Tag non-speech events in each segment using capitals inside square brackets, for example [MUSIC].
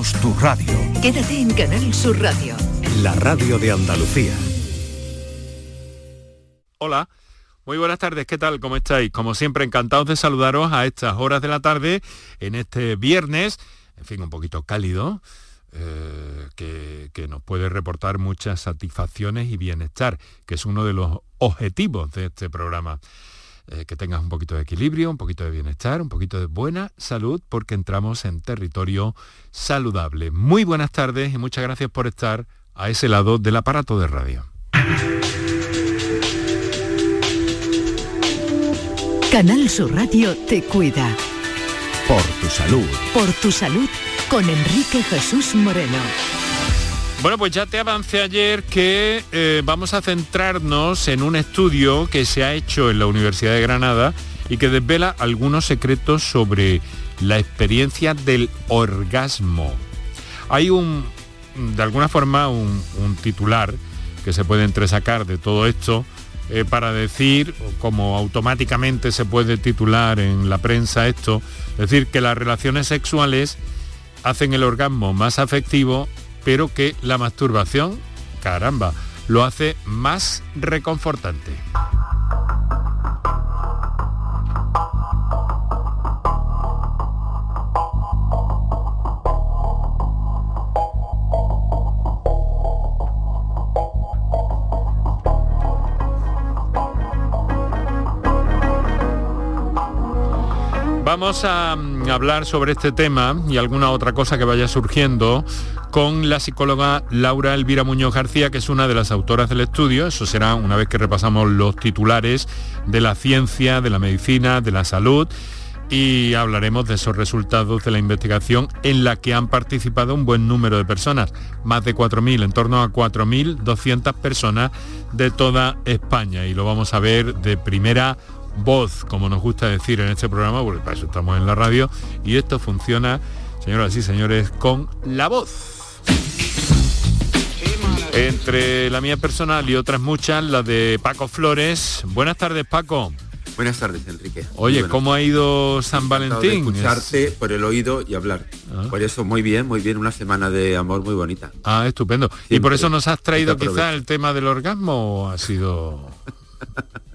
Tu radio. Quédate en Canal Sur Radio. La radio de Andalucía. Hola. Muy buenas tardes, ¿qué tal? ¿Cómo estáis? Como siempre, encantados de saludaros a estas horas de la tarde, en este viernes, en fin, un poquito cálido, eh, que, que, nos puede reportar muchas satisfacciones y bienestar, que es uno de los objetivos de este programa. Eh, que tengas un poquito de equilibrio, un poquito de bienestar, un poquito de buena salud, porque entramos en territorio saludable. Muy buenas tardes y muchas gracias por estar a ese lado del aparato de radio. Canal Sur Radio te cuida. Por tu salud. Por tu salud con Enrique Jesús Moreno. Bueno, pues ya te avancé ayer que eh, vamos a centrarnos en un estudio que se ha hecho en la Universidad de Granada y que desvela algunos secretos sobre la experiencia del orgasmo. Hay un, de alguna forma, un, titular que se puede entresacar de todo esto eh, para decir, como automáticamente se puede titular en la prensa esto, decir que las relaciones sexuales hacen el orgasmo más afectivo pero que la masturbación, caramba, lo hace más reconfortante. Vamos a mm, hablar sobre este tema y alguna otra cosa que vaya surgiendo con la psicóloga Laura Elvira Muñoz García, que es una de las autoras del estudio. Eso será una vez que repasamos los titulares de la ciencia, de la medicina, de la salud y hablaremos de esos resultados de la investigación en la que han participado un buen número de personas, más de 4.000, en torno a 4.200 personas de toda España y lo vamos a ver de primera voz, como nos gusta decir en este programa, porque para eso estamos en la radio y esto funciona, señoras y señores, con la voz. Entre la mía personal y otras muchas, la de Paco Flores. Buenas tardes, Paco. Buenas tardes, Enrique. Oye, ¿cómo ha ido San Valentín? escucharte por el oído y hablar. Ah. Por eso, muy bien, muy bien, una semana de amor muy bonita. Ah, estupendo. ¿Y por eso nos has traído quizá el tema del orgasmo o ha sido...? [LAUGHS]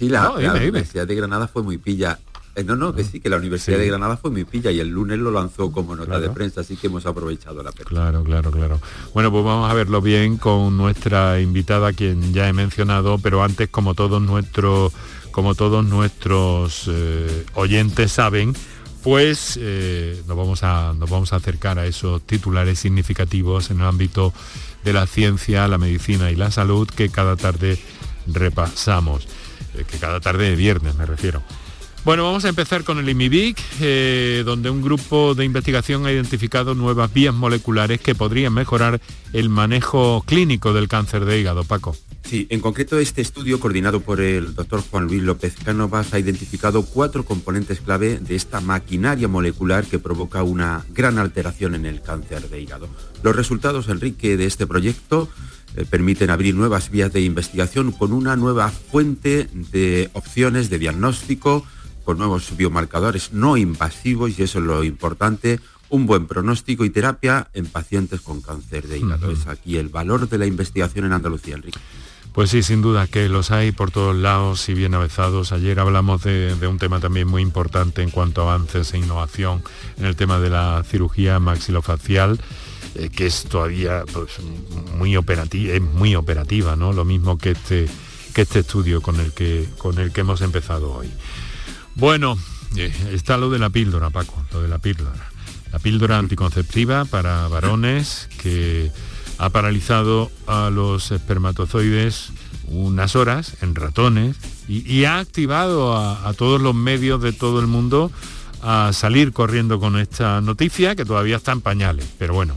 sí, la, Universidad de Granada fue muy pilla. Eh, no, no, que sí, que la Universidad de Granada fue muy pilla y el lunes lo lanzó como nota de prensa, así que hemos aprovechado la prensa. Claro, claro, claro. Bueno, pues vamos a verlo bien con nuestra invitada, quien ya he mencionado, pero antes, como todos nuestros, como todos nuestros eh, oyentes saben, pues eh, nos, vamos a, nos vamos a acercar a esos titulares significativos en el ámbito de la ciencia, la medicina y la salud que cada tarde repasamos, que cada tarde de viernes me refiero. Bueno, vamos a empezar con el IMIBIC, eh, donde un grupo de investigación ha identificado nuevas vías moleculares que podrían mejorar el manejo clínico del cáncer de hígado. Paco. Sí, en concreto este estudio coordinado por el doctor Juan Luis López Cánovas ha identificado cuatro componentes clave de esta maquinaria molecular que provoca una gran alteración en el cáncer de hígado. Los resultados, Enrique, de este proyecto eh, permiten abrir nuevas vías de investigación con una nueva fuente de opciones de diagnóstico, con nuevos biomarcadores no invasivos, y eso es lo importante, un buen pronóstico y terapia en pacientes con cáncer de hígado. Es aquí el valor de la investigación en Andalucía, Enrique. Pues sí, sin duda que los hay por todos lados y bien avezados. Ayer hablamos de, un tema también muy importante en cuanto a avances e innovación en el tema de la cirugía maxilofacial, eh, que es todavía pues, muy operativa, es muy operativa, ¿no? Lo mismo que este, que este estudio con el que, con el que hemos empezado hoy. Bueno, eh, está lo de la píldora, Paco, lo de la píldora. La píldora anticonceptiva para varones que ha paralizado a los espermatozoides unas horas en ratones y, ha activado a, todos los medios de todo el mundo a salir corriendo con esta noticia que todavía está en pañales. Pero bueno,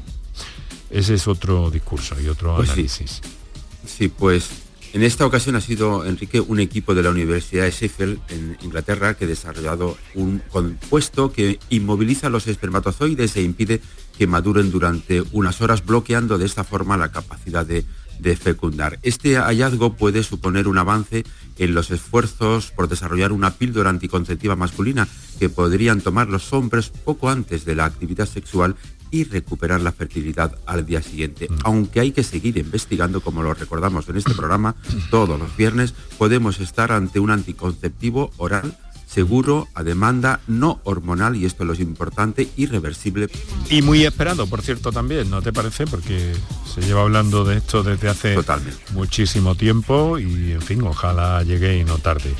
ese es otro discurso y otro pues análisis. sí, pues en esta ocasión ha sido, Enrique, un equipo de la Universidad de Sheffield en Inglaterra que ha desarrollado un compuesto que inmoviliza los espermatozoides e impide que maduren durante unas horas, bloqueando de esta forma la capacidad de, fecundar. Este hallazgo puede suponer un avance en los esfuerzos por desarrollar una píldora anticonceptiva masculina que podrían tomar los hombres poco antes de la actividad sexual y recuperar la fertilidad al día siguiente. Mm. Aunque hay que seguir investigando, como lo recordamos en este programa, todos los viernes podemos estar ante un anticonceptivo oral seguro, a demanda, no hormonal, y esto es lo importante, irreversible. Y muy esperado, por cierto, también, ¿no te parece? Porque se lleva hablando de esto desde hace muchísimo tiempo y, en fin, ojalá llegue y no tarde.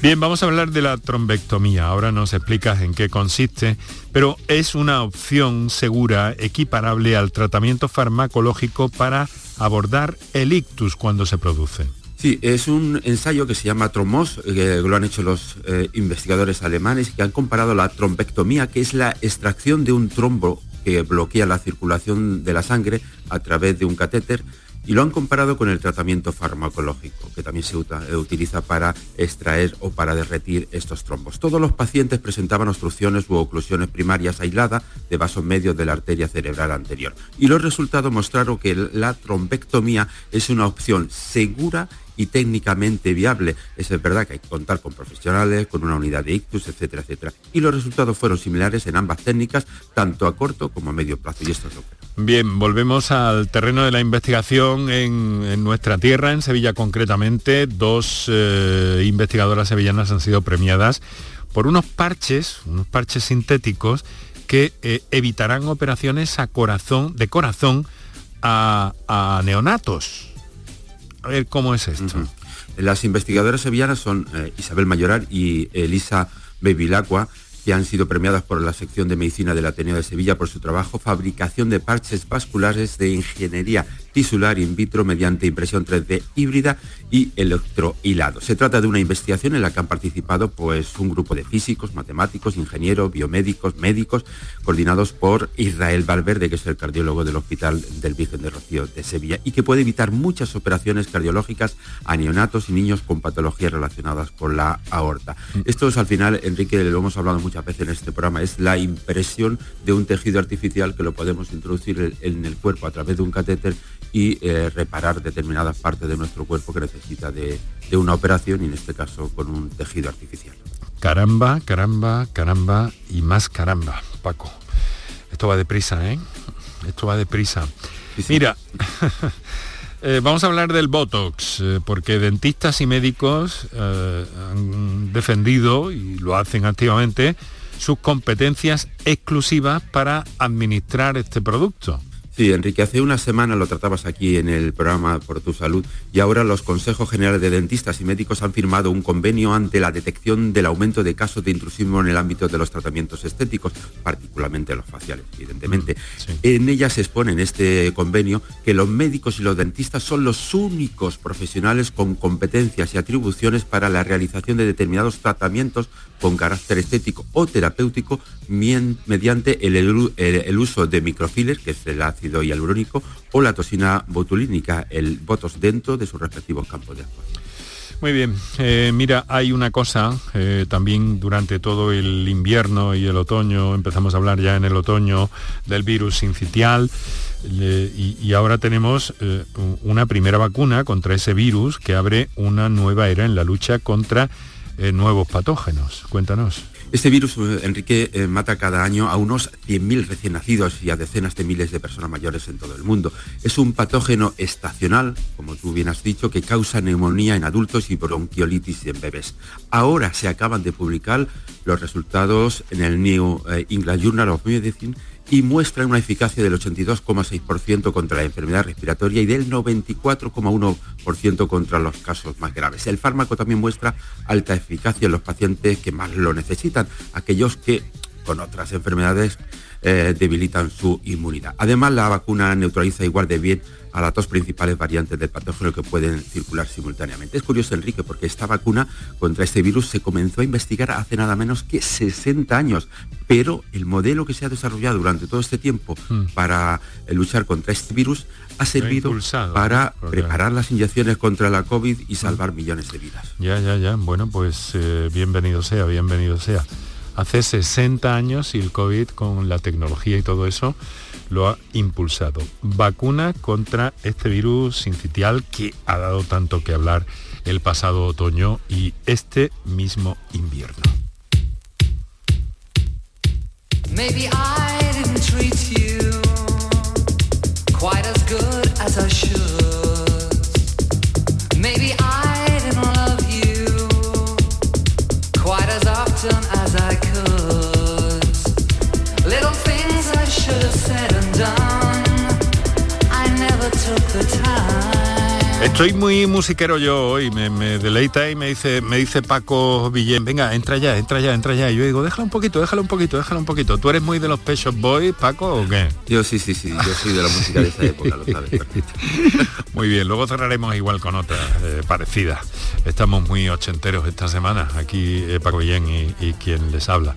Bien, vamos a hablar de la trombectomía. Ahora nos explicas en qué consiste, pero es una opción segura, equiparable al tratamiento farmacológico para abordar el ictus cuando se produce. Sí, es un ensayo que se llama Tromos, eh, que lo han hecho los eh, investigadores alemanes, que han comparado la trombectomía, que es la extracción de un trombo que bloquea la circulación de la sangre a través de un catéter, y lo han comparado con el tratamiento farmacológico, que también se eh, utiliza para extraer o para derretir estos trombos. Todos los pacientes presentaban obstrucciones u oclusiones primarias aisladas de vasos medios de la arteria cerebral anterior. Y los resultados mostraron que la trombectomía es una opción segura y técnicamente viable. es verdad que hay que contar con profesionales, con una unidad de ictus, etcétera, etcétera. Y los resultados fueron similares en ambas técnicas, tanto a corto como a medio plazo. Y esto es lo que... Bien, volvemos al terreno de la investigación en, nuestra tierra, en Sevilla concretamente. Dos eh, investigadoras sevillanas han sido premiadas por unos parches, unos parches sintéticos que eh, evitarán operaciones a corazón, de corazón a neonatos. A ver cómo es esto. Las investigadoras sevillanas son eh, Isabel Mayoral y Elisa Bevilacqua, que han sido premiadas por la sección de medicina del Ateneo de Sevilla por su trabajo fabricación de parches vasculares de ingeniería tisular in vitro mediante impresión 3D híbrida y electrohilado. Se trata de una investigación en la que han participado pues, un grupo de físicos, matemáticos, ingenieros, biomédicos, médicos, coordinados por Israel Valverde, que es el cardiólogo del Hospital del Virgen de Rocío de Sevilla, y que puede evitar muchas operaciones cardiológicas a neonatos y niños con patologías relacionadas con la aorta. Esto es al final, Enrique, lo hemos hablado muchas veces en este programa, es la impresión de un tejido artificial que lo podemos introducir en el cuerpo a través de un catéter y eh, reparar determinadas partes de nuestro cuerpo que necesita de, una operación y en este caso con un tejido artificial. Caramba, caramba, caramba y más caramba, Paco. Esto va deprisa, ¿eh? Esto va deprisa. Mira, [LAUGHS] eh, vamos a hablar del Botox, eh, porque dentistas y médicos han defendido, y lo hacen activamente, sus competencias exclusivas para administrar este producto. Sí, Enrique, hace una semana lo tratabas aquí en el programa Por tu Salud y ahora los Consejos Generales de Dentistas y Médicos han firmado un convenio ante la detección del aumento de casos de intrusismo en el ámbito de los tratamientos estéticos, particularmente los faciales, evidentemente. Mm, en ella se expone en este convenio que los médicos y los dentistas son los únicos profesionales con competencias y atribuciones para la realización de determinados tratamientos con carácter estético o terapéutico mediante el, uso de microfillers, que es el ácido hialurónico, o la toxina botulínica, el botos dentro de sus respectivos campos de actuación. Muy bien, eh, mira, hay una cosa, eh, también durante todo el invierno y el otoño, empezamos a hablar ya en el otoño del virus sincitial, y, ahora tenemos eh, una primera vacuna contra ese virus que abre una nueva era en la lucha contra nuevos patógenos. Cuéntanos. Este virus, eh, Enrique, eh, mata cada año a unos 100.000 recién nacidos y a decenas de miles de personas mayores en todo el mundo. Es un patógeno estacional, como tú bien has dicho, que causa neumonía en adultos y bronquiolitis en bebés. Ahora se acaban de publicar los resultados en el New eh, England Journal of Medicine y muestra una eficacia del 82,6% contra la enfermedad respiratoria y del 94,1% contra los casos más graves. El fármaco también muestra alta eficacia en los pacientes que más lo necesitan, aquellos que con otras enfermedades eh, debilitan su inmunidad. Además, la vacuna neutraliza igual de bien a las dos principales variantes del patógeno que pueden circular simultáneamente. Es curioso, Enrique, porque esta vacuna contra este virus se comenzó a investigar hace nada menos que 60 años, pero el modelo que se ha desarrollado durante todo este tiempo hmm. para eh, luchar contra este virus ha servido para preparar las inyecciones contra la COVID y salvar millones de vidas. Ya, ya, ya. Bueno, pues eh, bienvenido sea, bienvenido sea. Hace 60 años y el COVID con la tecnología y todo eso lo ha impulsado. Vacuna contra este virus sincitial que ha dado tanto que hablar el pasado otoño y este mismo invierno. Estoy muy musiquero yo hoy, me, deleita y me dice, me dice Paco Villén, venga, entra ya, entra ya, entra ya. Y yo digo, déjala un poquito, déjala un poquito, déjala un poquito. ¿Tú eres muy de los Pet Boys, Paco, o qué? Yo sí, sí, sí, yo soy de la música de esa época, lo sabes [LAUGHS] muy bien, luego cerraremos igual con otras eh, parecidas. Estamos muy ochenteros esta semana, aquí eh, Paco Villén y quien les habla.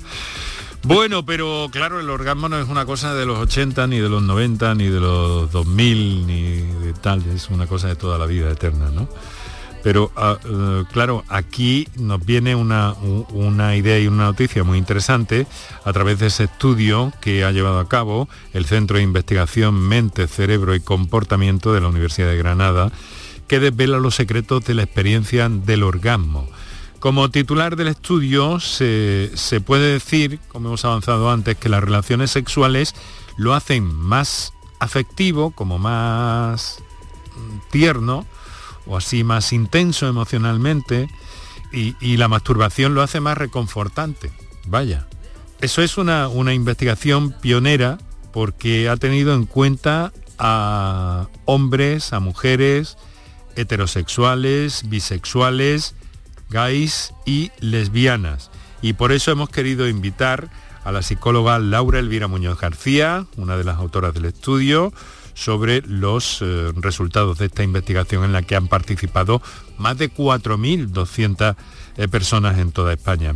Bueno, pero claro, el orgasmo no es una cosa de los 80, ni de los 90, ni de los 2000, ni de tal, es una cosa de toda la vida eterna, ¿no? Pero ah, eh, claro, aquí nos viene una, una, idea y una noticia muy interesante a través de ese estudio que ha llevado a cabo el Centro de Investigación Mente, Cerebro y Comportamiento de la Universidad de Granada, que desvela los secretos de la experiencia del orgasmo como titular del estudio se, puede decir, como hemos avanzado antes, que las relaciones sexuales lo hacen más afectivo, como más tierno, o así más intenso emocionalmente, y, la masturbación lo hace más reconfortante. Vaya. Eso es una, una investigación pionera porque ha tenido en cuenta a hombres, a mujeres, heterosexuales, bisexuales, gays y lesbianas. Y por eso hemos querido invitar a la psicóloga Laura Elvira Muñoz García, una de las autoras del estudio, sobre los eh, resultados de esta investigación en la que han participado más de 4.200 eh, personas en toda España.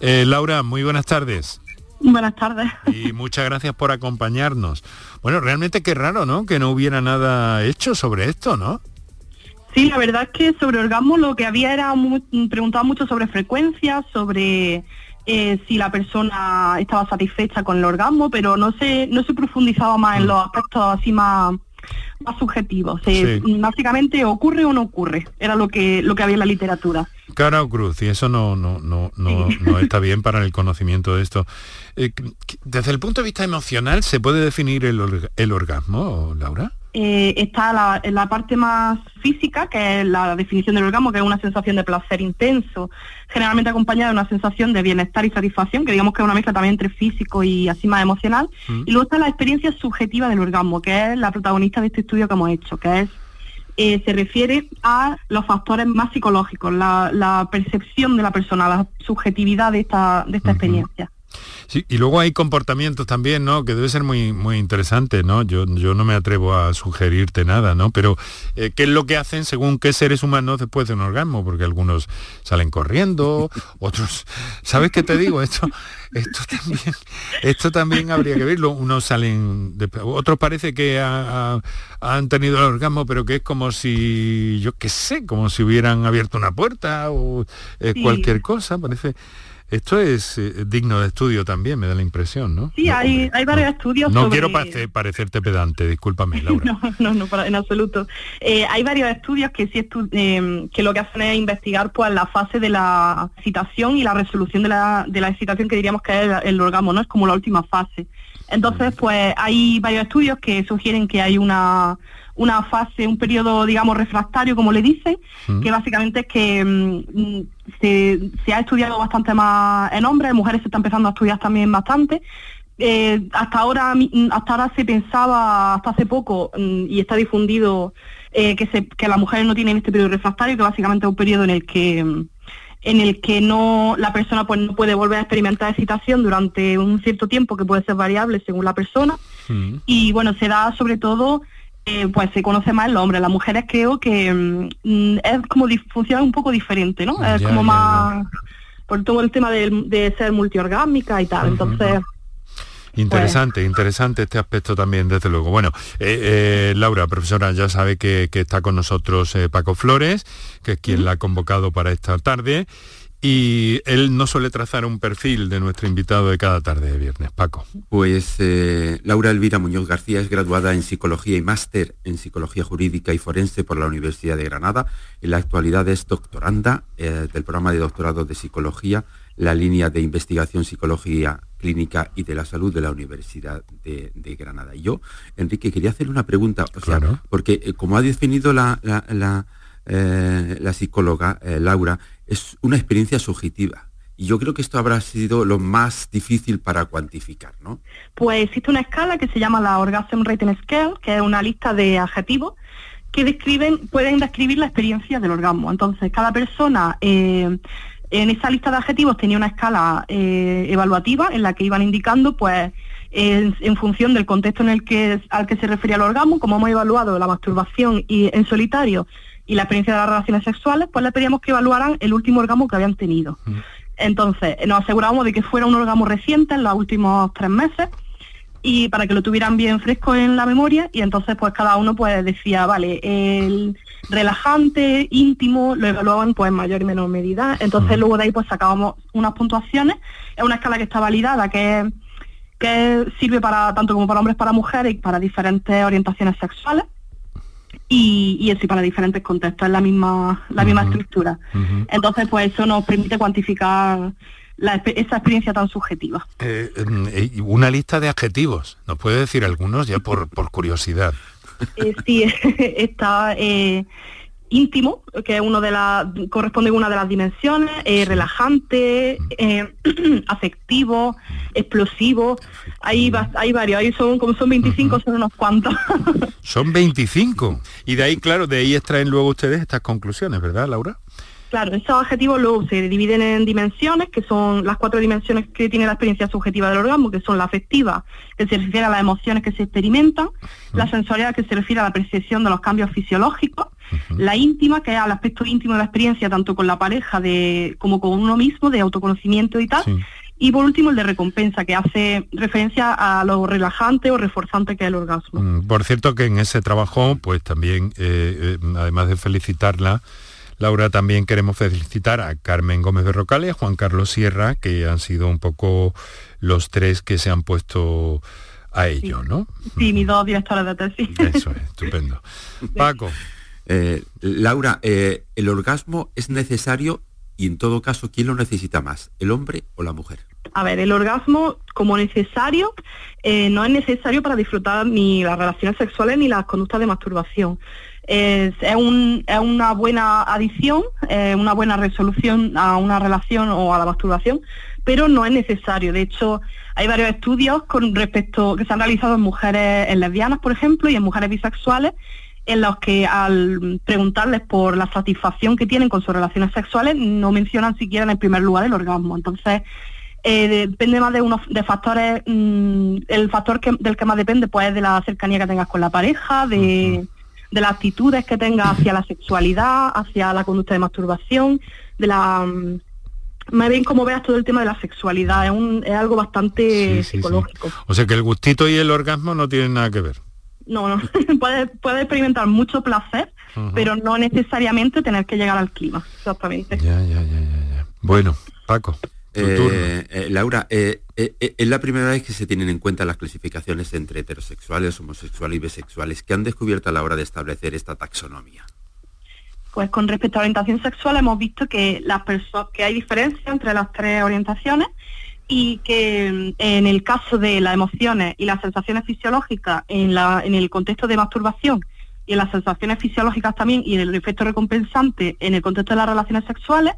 Eh, Laura, muy buenas tardes. Buenas tardes. Y muchas gracias por acompañarnos. Bueno, realmente qué raro, ¿no? Que no hubiera nada hecho sobre esto, ¿no? Sí, la verdad es que sobre orgasmo lo que había era preguntaba mucho sobre frecuencia, sobre eh, si la persona estaba satisfecha con el orgasmo, pero no se, no se profundizaba más en mm. los aspectos así más, más subjetivos. Básicamente ocurre o no ocurre, era lo que, lo que había en la literatura. Cara o cruz, y eso no, no, no, no, está bien para el conocimiento de esto. Eh, desde el punto de vista emocional, ¿se puede definir el, el orgasmo, Laura? Eh, está la, la, parte más física, que es la definición del orgasmo, que es una sensación de placer intenso, generalmente acompañada de una sensación de bienestar y satisfacción, que digamos que es una mezcla también entre físico y así más emocional. Mm. Y luego está la experiencia subjetiva del orgasmo, que es la protagonista de este estudio que hemos hecho, que es eh, se refiere a los factores más psicológicos, la, percepción de la persona, la subjetividad de esta, de esta experiencia. Sí, y luego hay comportamientos también, ¿no? Que debe ser muy, muy interesante, ¿no? Yo, yo no me atrevo a sugerirte nada, ¿no? Pero eh, ¿qué es lo que hacen según qué seres humanos después de un orgasmo? Porque algunos salen corriendo, [LAUGHS] otros... ¿Sabes qué te digo? Esto, esto también, esto también habría que verlo. Unos salen, otros parece que han tenido el orgasmo, pero que es como si, yo qué sé, como si hubieran abierto una puerta o eh, cualquier cosa. Parece esto es eh, digno de estudio también, me da la impresión, ¿no? Sí, hay, hay varios estudios. No quiero parecerte pedante, discúlpame, [LAUGHS] Laura. no, no, no, en absoluto. Eh, hay varios estudios que sí em, que lo que hacen es investigar pues la fase de la excitación y la resolución de la, de la excitación que diríamos que es el, orgasmo, ¿no? Es como la última fase. Entonces, pues hay varios estudios que sugieren que hay una una fase, un periodo, digamos, refractario, como le dicen, que básicamente es que mm, se, ha estudiado bastante más en hombres, en mujeres se está empezando a estudiar también bastante. Eh, hasta ahora mm, hasta ahora se pensaba, hasta hace poco, mm, y está difundido, eh, que, se, que las mujeres no tienen este periodo refractario, que básicamente es un periodo en el que en el que no la persona pues no puede volver a experimentar excitación durante un cierto tiempo que puede ser variable según la persona. Y bueno se da sobre todo eh, pues se conoce más el hombre. Las mujeres creo que mm, es como funciona un poco diferente, ¿no? es como más por todo el tema de, ser multiorgámica y tal. Entonces. Interesante, interesante este aspecto también, desde luego. Bueno, eh, eh, Laura, profesora, ya sabe que, está con nosotros Paco Flores, que es quien la ha convocado para esta tarde. Y él no suele trazar un perfil de nuestro invitado de cada tarde de viernes, Paco. Pues eh, Laura Elvira Muñoz García es graduada en Psicología y máster en Psicología Jurídica y Forense por la Universidad de Granada. En la actualidad es doctoranda eh, del programa de doctorado de Psicología, la línea de investigación Psicología Clínica y de la Salud de la Universidad de, Granada. Y yo, Enrique, quería hacer una pregunta, porque eh, como ha definido la, la, psicóloga Laura, es una experiencia subjetiva. Y yo creo que esto habrá sido lo más difícil para cuantificar, ¿no? Pues existe una escala que se llama la Orgasm Rating Scale, que es una lista de adjetivos que describen, pueden describir la experiencia del orgasmo. Entonces, cada persona eh, en esa lista de adjetivos tenía una escala eh, evaluativa en la que iban indicando, pues, en, función del contexto en el que al que se refería el orgasmo, como hemos evaluado la masturbación y en solitario y la experiencia de las relaciones sexuales, pues le pedíamos que evaluaran el último orgasmo que habían tenido. Entonces, nos aseguramos de que fuera un orgasmo reciente en los últimos tres meses y para que lo tuvieran bien fresco en la memoria y entonces pues cada uno pues decía, vale, el relajante, íntimo, lo evaluaban pues en mayor y menor medida. Entonces luego de ahí pues sacábamos unas puntuaciones, es una escala que está validada, que, que sirve para tanto como para hombres para mujeres y para diferentes orientaciones sexuales. Y, y eso para diferentes contextos, es la misma, la misma estructura. Entonces, pues eso nos permite cuantificar esa experiencia tan subjetiva. Eh, mm, una lista de adjetivos, ¿nos puede decir algunos ya por, por curiosidad? Eh, sí, [LAUGHS] está eh, íntimo, que es uno de las corresponde a una de las dimensiones, relajante, [CLEARS THROAT] afectivo, explosivo. Hay, hay varios, ahí son como son 25, son unos cuantos. [LAUGHS] son 25. Y de ahí, claro, de ahí extraen luego ustedes estas conclusiones, ¿verdad, Laura? Claro, esos adjetivos luego se dividen en dimensiones, que son las cuatro dimensiones que tiene la experiencia subjetiva del orgasmo, que son la afectiva, que se refiere a las emociones que se experimentan, la sensorial, que se refiere a la percepción de los cambios fisiológicos, la íntima, que es al aspecto íntimo de la experiencia, tanto con la pareja de, como con uno mismo, de autoconocimiento y tal, y por último el de recompensa, que hace referencia a lo relajante o reforzante que es el orgasmo. Mm, por cierto que en ese trabajo, pues también, eh, eh, además de felicitarla, Laura, también queremos felicitar a Carmen Gómez de Rocal y a Juan Carlos Sierra, que han sido un poco los tres que se han puesto a ello, ¿no? Sí, mis dos directores de tesis. Eso es, estupendo. [LAUGHS] Paco. Eh, Laura, eh, ¿el orgasmo es necesario y en todo caso, ¿quién lo necesita más, el hombre o la mujer? A ver, el orgasmo como necesario eh, no es necesario para disfrutar ni las relaciones sexuales ni las conductas de masturbación es, una buena adición, una buena resolución a una relación o a la masturbación, pero no es necesario. De hecho, hay varios estudios con respecto que se han realizado en mujeres en lesbianas, por ejemplo, y en mujeres bisexuales, en los que al preguntarles por la satisfacción que tienen con sus relaciones sexuales, no mencionan siquiera en el primer lugar el orgasmo. Entonces, eh, depende más de unos de factores, mm, el factor que, del que más depende pues es de la cercanía que tengas con la pareja, de de las actitudes que tenga hacia la sexualidad, hacia la conducta de masturbación, de la más mm, bien como veas todo el tema de la sexualidad, es, un, es algo bastante psicológico. O sea que el gustito y el orgasmo no tienen nada que ver. No, no, [LAUGHS] puedes puede experimentar mucho placer, pero no necesariamente tener que llegar al clima, exactamente. Ya, ya, ya, ya, ya. Bueno, Paco. Eh, eh, Laura, eh, es la primera vez que se tienen en cuenta las clasificaciones entre heterosexuales, homosexuales y bisexuales que han descubierto a la hora de establecer esta taxonomía. Pues con respecto a la orientación sexual hemos visto que, las que hay diferencia entre las tres orientaciones y que en el caso de las emociones y las sensaciones fisiológicas en, la, en el contexto de masturbación y en las sensaciones fisiológicas también y en el efecto recompensante en el contexto de las relaciones sexuales,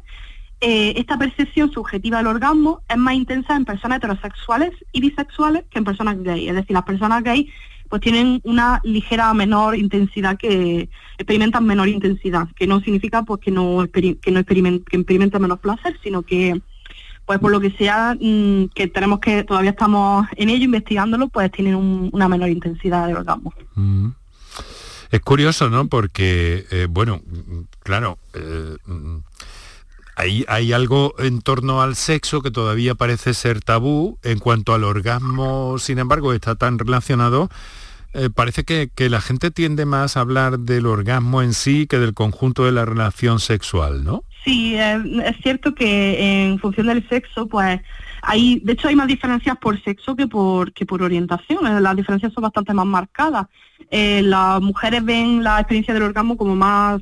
eh, esta percepción subjetiva del orgasmo es más intensa en personas heterosexuales y bisexuales que en personas gay. Es decir, las personas gay pues tienen una ligera menor intensidad que experimentan menor intensidad, que no significa pues que no que no experimentan menos placer, sino que pues por lo que sea mm, que tenemos que todavía estamos en ello investigándolo, pues tienen una menor intensidad de orgasmo. Mm. Es curioso, ¿no? Porque, eh, bueno, claro, eh, hay, hay, algo en torno al sexo que todavía parece ser tabú. En cuanto al orgasmo, sin embargo, está tan relacionado. Eh, parece que, la gente tiende más a hablar del orgasmo en sí que del conjunto de la relación sexual, ¿no? Sí, es cierto que en función del sexo, pues hay, de hecho hay más diferencias por sexo que por, que por orientación. Eh, las diferencias son bastante más marcadas. Eh, las mujeres ven la experiencia del orgasmo como más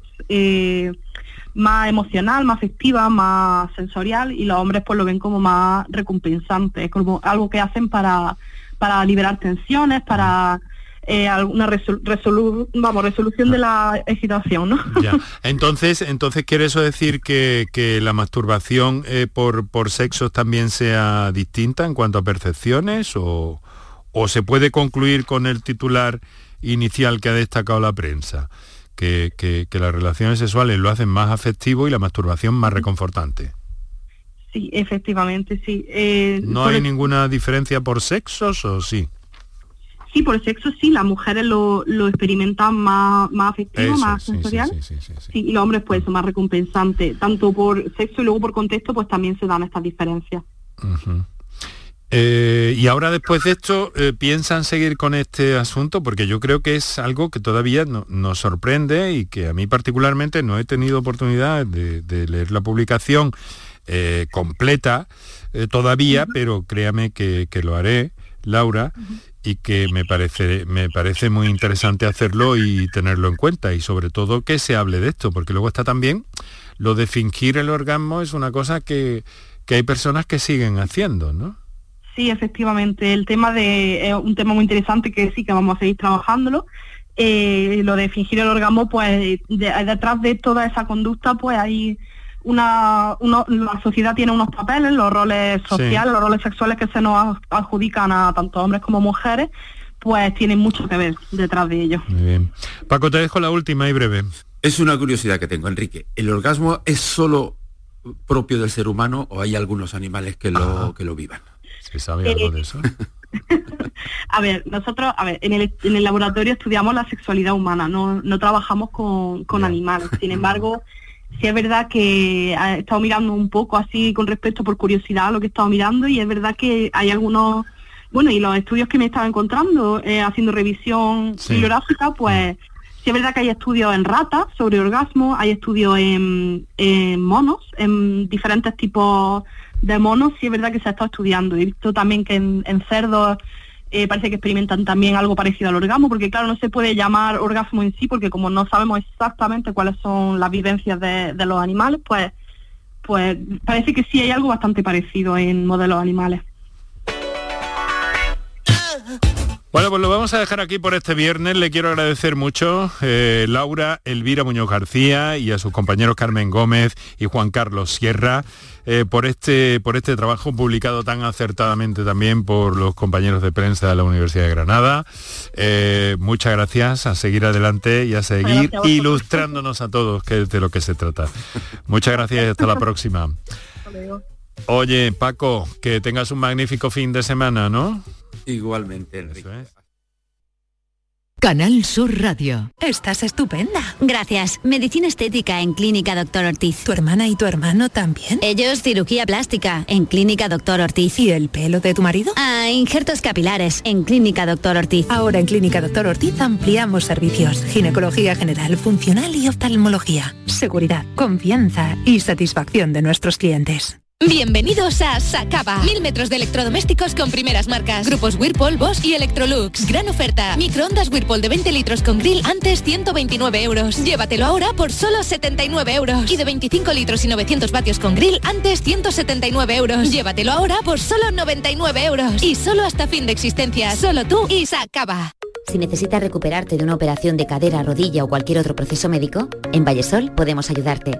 más emocional, más afectiva, más sensorial y los hombres pues lo ven como más recompensante, es como algo que hacen para, para liberar tensiones, para eh, alguna vamos, resolución de la excitación, ¿no? [LAUGHS] Entonces, entonces quiere eso decir que, que la masturbación eh, por, por sexos también sea distinta en cuanto a percepciones o, o se puede concluir con el titular inicial que ha destacado la prensa que, las relaciones sexuales lo hacen más afectivo y la masturbación más reconfortante. Sí, efectivamente, sí. Eh, ¿No hay ninguna diferencia por sexos o sí? Sí, por sexo sí, las mujeres lo, experimentan más, más afectivo, más sensorial. Sí, y los hombres pues más recompensante. Tanto por sexo y luego por contexto pues también se dan estas diferencias. Eh, y ahora después de esto, eh, ¿piensan seguir con este asunto? Porque yo creo que es algo que todavía nos sorprende y que a mí particularmente no he tenido oportunidad de, leer la publicación eh, completa todavía, pero créame que, lo haré, Laura, y que me parece, me parece muy interesante hacerlo y tenerlo en cuenta y sobre todo que se hable de esto, porque luego está también lo de fingir el orgasmo es una cosa que, que hay personas que siguen haciendo, ¿no? Sí, efectivamente. El tema de es un tema muy interesante que sí que vamos a seguir trabajándolo. Eh, lo de fingir el orgasmo, pues detrás de toda esa conducta, pues hay una, la sociedad tiene unos papeles, los roles sociales, los roles sexuales que se nos adjudican a tanto hombres como mujeres, pues tienen mucho que ver detrás de ello. Muy bien. Paco, te dejo la última y breve. Es una curiosidad que tengo, Enrique. ¿El orgasmo es solo propio del ser humano o hay algunos animales que lo, que lo vivan? ¿Se sabe algo de eso? [LAUGHS] a ver, nosotros, a ver, en el, en el laboratorio estudiamos la sexualidad humana, no, no trabajamos con, con animales. Sin embargo, [LAUGHS] sí es verdad que he estado mirando un poco así con respecto por curiosidad lo que he estado mirando y es verdad que hay algunos, bueno, y los estudios que me he estado encontrando eh, haciendo revisión bibliográfica, pues sí es verdad que hay estudios en ratas sobre orgasmo, hay estudios en, en monos, en diferentes tipos de monos sí es verdad que se ha estado estudiando. He visto también que en, cerdos eh, parece que experimentan también algo parecido al orgasmo, porque claro, no se puede llamar orgasmo en sí, porque como no sabemos exactamente cuáles son las vivencias de, de los animales, pues, pues parece que sí hay algo bastante parecido en modelos animales. Bueno, pues lo vamos a dejar aquí por este viernes. Le quiero agradecer mucho eh, Laura Elvira Muñoz García y a sus compañeros Carmen Gómez y Juan Carlos Sierra eh, por, este, por este trabajo publicado tan acertadamente también por los compañeros de prensa de la Universidad de Granada. Eh, muchas gracias, a seguir adelante y a seguir ilustrándonos a todos, que es de lo que se trata. Muchas gracias y hasta la próxima. Oye, Paco, que tengas un magnífico fin de semana, ¿no? Igualmente, Enrique. Canal Sur Radio. Estás estupenda. Gracias. Medicina estética en Clínica Doctor Ortiz. ¿Tu hermana y tu hermano también? Ellos cirugía plástica en Clínica Doctor Ortiz. ¿Y el pelo de tu marido? Ah, injertos capilares en Clínica Doctor Ortiz. Ahora en Clínica Doctor Ortiz ampliamos servicios. Ginecología general, funcional y oftalmología. Seguridad, confianza y satisfacción de nuestros clientes. Bienvenidos a Sacaba. Mil metros de electrodomésticos con primeras marcas. Grupos Whirlpool, Bosch y Electrolux. Gran oferta. Microondas Whirlpool de 20 litros con grill antes 129 euros. Llévatelo ahora por solo 79 euros. Y de 25 litros y 900 vatios con grill antes 179 euros. Llévatelo ahora por solo 99 euros. Y solo hasta fin de existencia. Solo tú y Sacaba. Si necesitas recuperarte de una operación de cadera, rodilla o cualquier otro proceso médico, en Vallesol podemos ayudarte.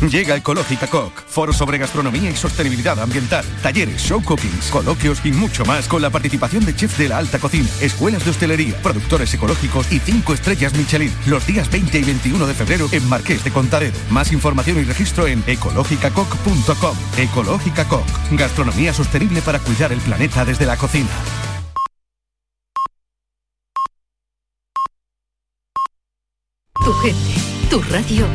Llega Ecológica Coc, foro sobre gastronomía y sostenibilidad ambiental, talleres, show cookings, coloquios y mucho más con la participación de chefs de la alta cocina, escuelas de hostelería, productores ecológicos y cinco estrellas Michelin, los días 20 y 21 de febrero en Marqués de Contaredo. Más información y registro en ecológicacoc.com. Ecológica Coc, gastronomía sostenible para cuidar el planeta desde la cocina. Tu gente, tu radio